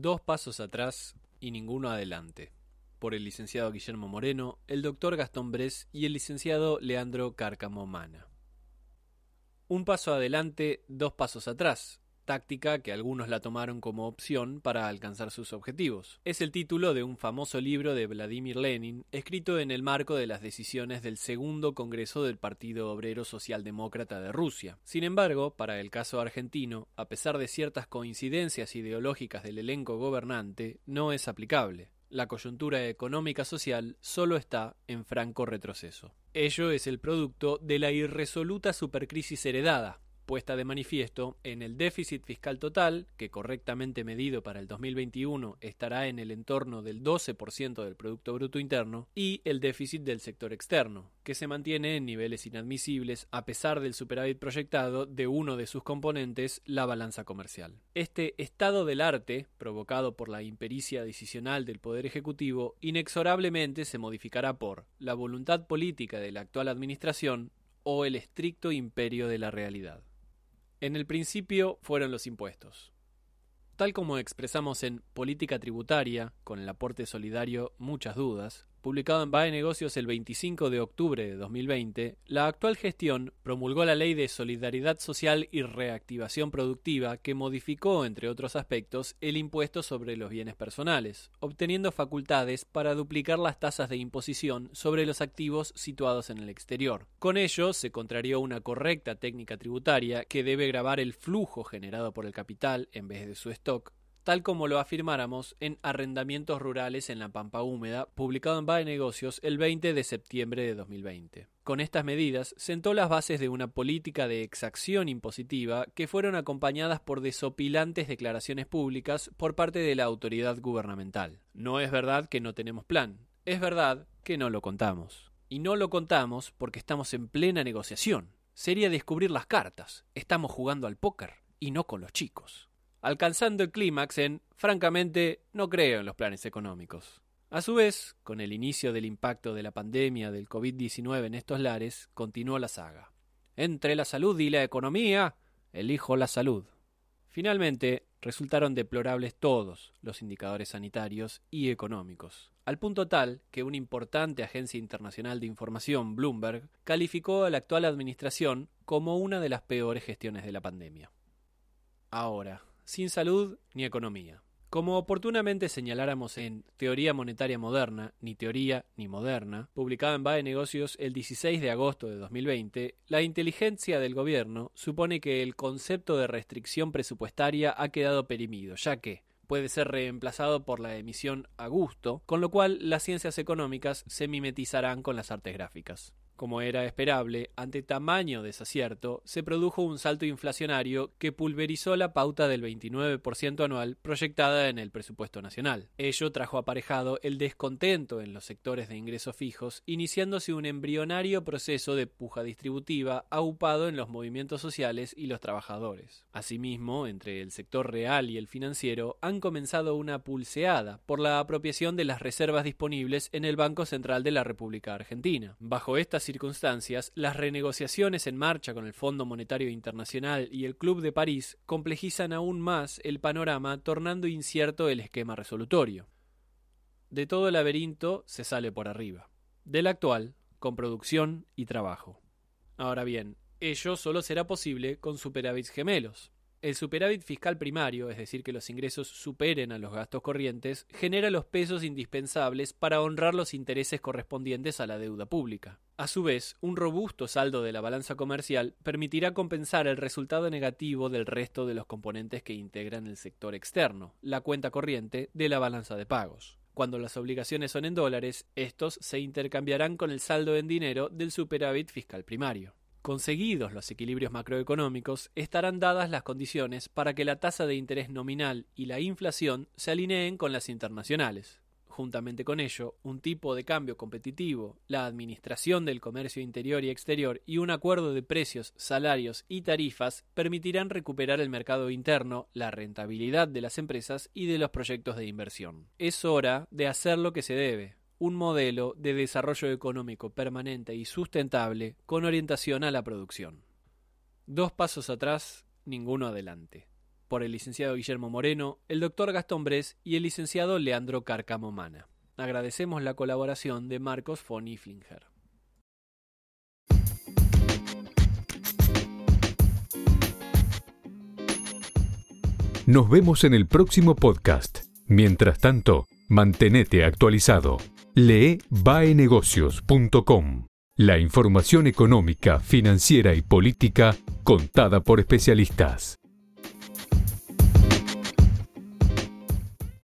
Dos pasos atrás y ninguno adelante. Por el licenciado Guillermo Moreno, el doctor Gastón Bres y el licenciado Leandro Cárcamo Mana. Un paso adelante, dos pasos atrás, táctica que algunos la tomaron como opción para alcanzar sus objetivos. Es el título de un famoso libro de Vladimir Lenin, escrito en el marco de las decisiones del segundo Congreso del Partido Obrero Socialdemócrata de Rusia. Sin embargo, para el caso argentino, a pesar de ciertas coincidencias ideológicas del elenco gobernante, no es aplicable. La coyuntura económica social solo está en franco retroceso. Ello es el producto de la irresoluta supercrisis heredada, puesta de manifiesto en el déficit fiscal total, que correctamente medido para el 2021 estará en el entorno del 12% del Producto Bruto Interno, y el déficit del sector externo, que se mantiene en niveles inadmisibles a pesar del superávit proyectado de uno de sus componentes, la balanza comercial. Este estado del arte, provocado por la impericia decisional del Poder Ejecutivo, inexorablemente se modificará por la voluntad política de la actual Administración o el estricto imperio de la realidad. En el principio fueron los impuestos. Tal como expresamos en Política Tributaria, con el aporte solidario Muchas Dudas, publicado en BAE Negocios el 25 de octubre de 2020, la actual gestión promulgó la Ley de Solidaridad Social y Reactivación Productiva que modificó, entre otros aspectos, el impuesto sobre los bienes personales, obteniendo facultades para duplicar las tasas de imposición sobre los activos situados en el exterior. Con ello, se contrarió una correcta técnica tributaria que debe grabar el flujo generado por el capital en vez de su stock, tal como lo afirmáramos en Arrendamientos Rurales en la Pampa Húmeda, publicado en BAE Negocios el 20 de septiembre de 2020. Con estas medidas sentó las bases de una política de exacción impositiva que fueron acompañadas por desopilantes declaraciones públicas por parte de la autoridad gubernamental. No es verdad que no tenemos plan, es verdad que no lo contamos. Y no lo contamos porque estamos en plena negociación. Sería descubrir las cartas. Estamos jugando al póker y no con los chicos alcanzando el clímax en, francamente, no creo en los planes económicos. A su vez, con el inicio del impacto de la pandemia del COVID-19 en estos lares, continuó la saga. Entre la salud y la economía, elijo la salud. Finalmente, resultaron deplorables todos los indicadores sanitarios y económicos, al punto tal que una importante agencia internacional de información, Bloomberg, calificó a la actual administración como una de las peores gestiones de la pandemia. Ahora, sin salud ni economía. Como oportunamente señaláramos en Teoría Monetaria Moderna, ni teoría ni moderna, publicada en BAE Negocios el 16 de agosto de 2020, la inteligencia del gobierno supone que el concepto de restricción presupuestaria ha quedado perimido, ya que puede ser reemplazado por la emisión a gusto, con lo cual las ciencias económicas se mimetizarán con las artes gráficas. Como era esperable, ante tamaño desacierto, se produjo un salto inflacionario que pulverizó la pauta del 29% anual proyectada en el presupuesto nacional. Ello trajo aparejado el descontento en los sectores de ingresos fijos, iniciándose un embrionario proceso de puja distributiva aupado en los movimientos sociales y los trabajadores. Asimismo, entre el sector real y el financiero han comenzado una pulseada por la apropiación de las reservas disponibles en el Banco Central de la República Argentina. Bajo estas circunstancias, las renegociaciones en marcha con el Fondo Monetario Internacional y el Club de París complejizan aún más el panorama, tornando incierto el esquema resolutorio. De todo el laberinto se sale por arriba. Del actual, con producción y trabajo. Ahora bien, ello solo será posible con superávits gemelos, el superávit fiscal primario, es decir, que los ingresos superen a los gastos corrientes, genera los pesos indispensables para honrar los intereses correspondientes a la deuda pública. A su vez, un robusto saldo de la balanza comercial permitirá compensar el resultado negativo del resto de los componentes que integran el sector externo, la cuenta corriente de la balanza de pagos. Cuando las obligaciones son en dólares, estos se intercambiarán con el saldo en dinero del superávit fiscal primario. Conseguidos los equilibrios macroeconómicos, estarán dadas las condiciones para que la tasa de interés nominal y la inflación se alineen con las internacionales. Juntamente con ello, un tipo de cambio competitivo, la administración del comercio interior y exterior y un acuerdo de precios, salarios y tarifas permitirán recuperar el mercado interno, la rentabilidad de las empresas y de los proyectos de inversión. Es hora de hacer lo que se debe, un modelo de desarrollo económico permanente y sustentable con orientación a la producción. Dos pasos atrás, ninguno adelante. Por el licenciado Guillermo Moreno, el doctor Gastón Bres y el licenciado Leandro Carcamo Mana. Agradecemos la colaboración de Marcos von Iflinger. Nos vemos en el próximo podcast. Mientras tanto, mantenete actualizado. Lee baenegocios.com. La información económica, financiera y política contada por especialistas.